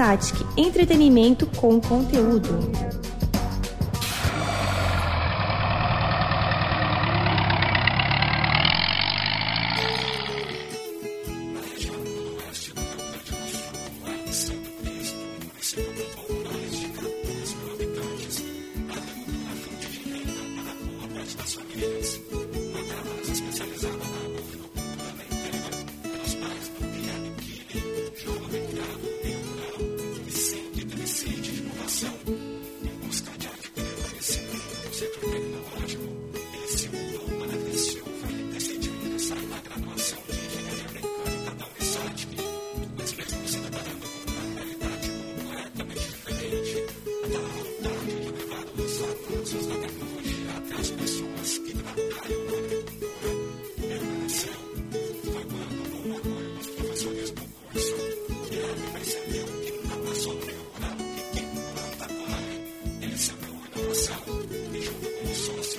Versatic, entretenimento com conteúdo. Espaço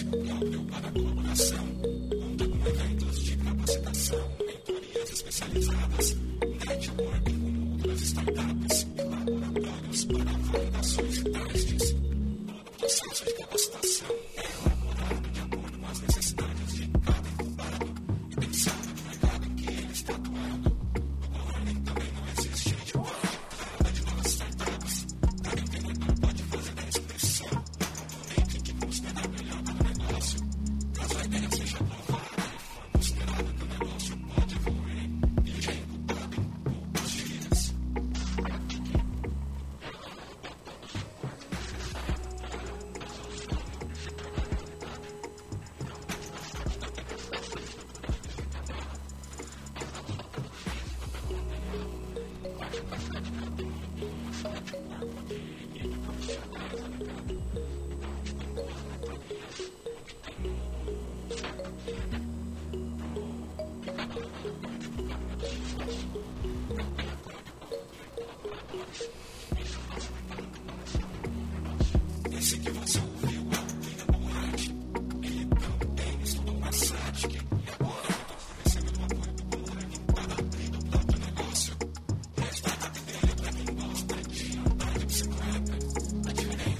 Thank you.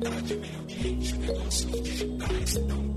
sustentabilidade, meio ambiente, negócios digitais, também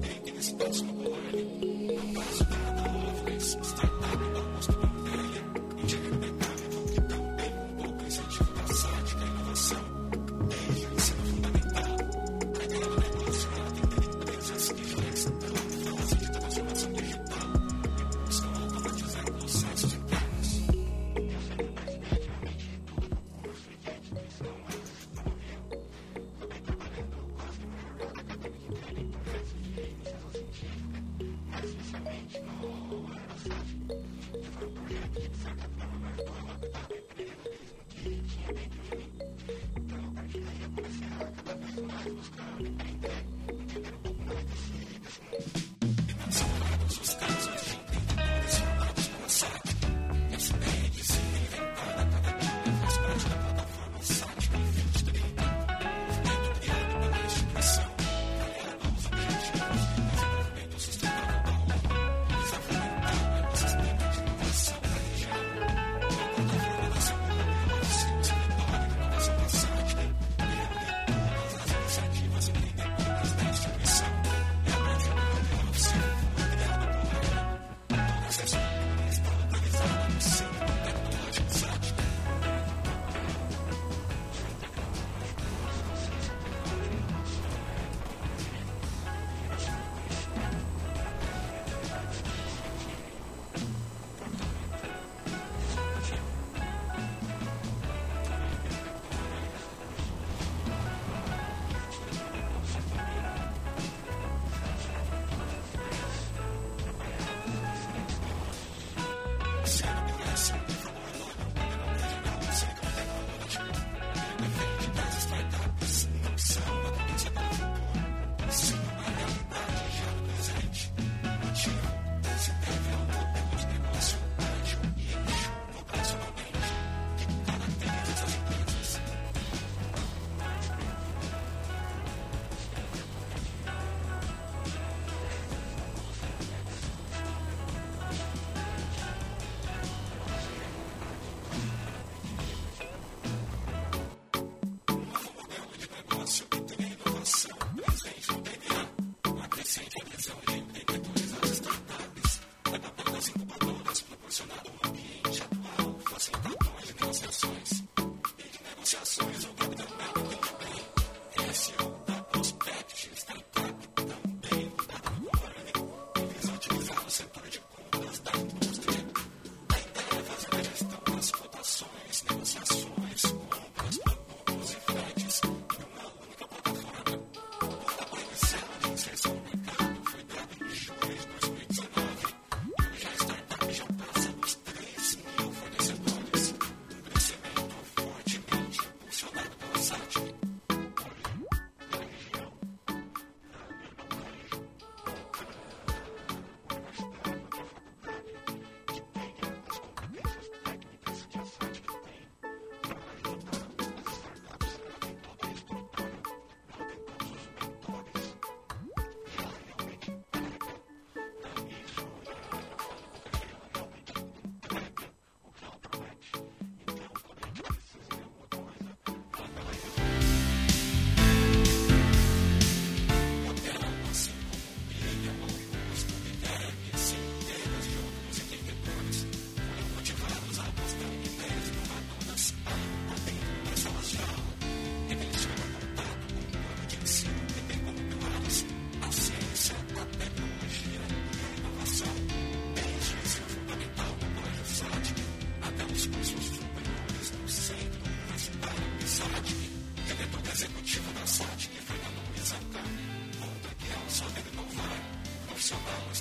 see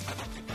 next.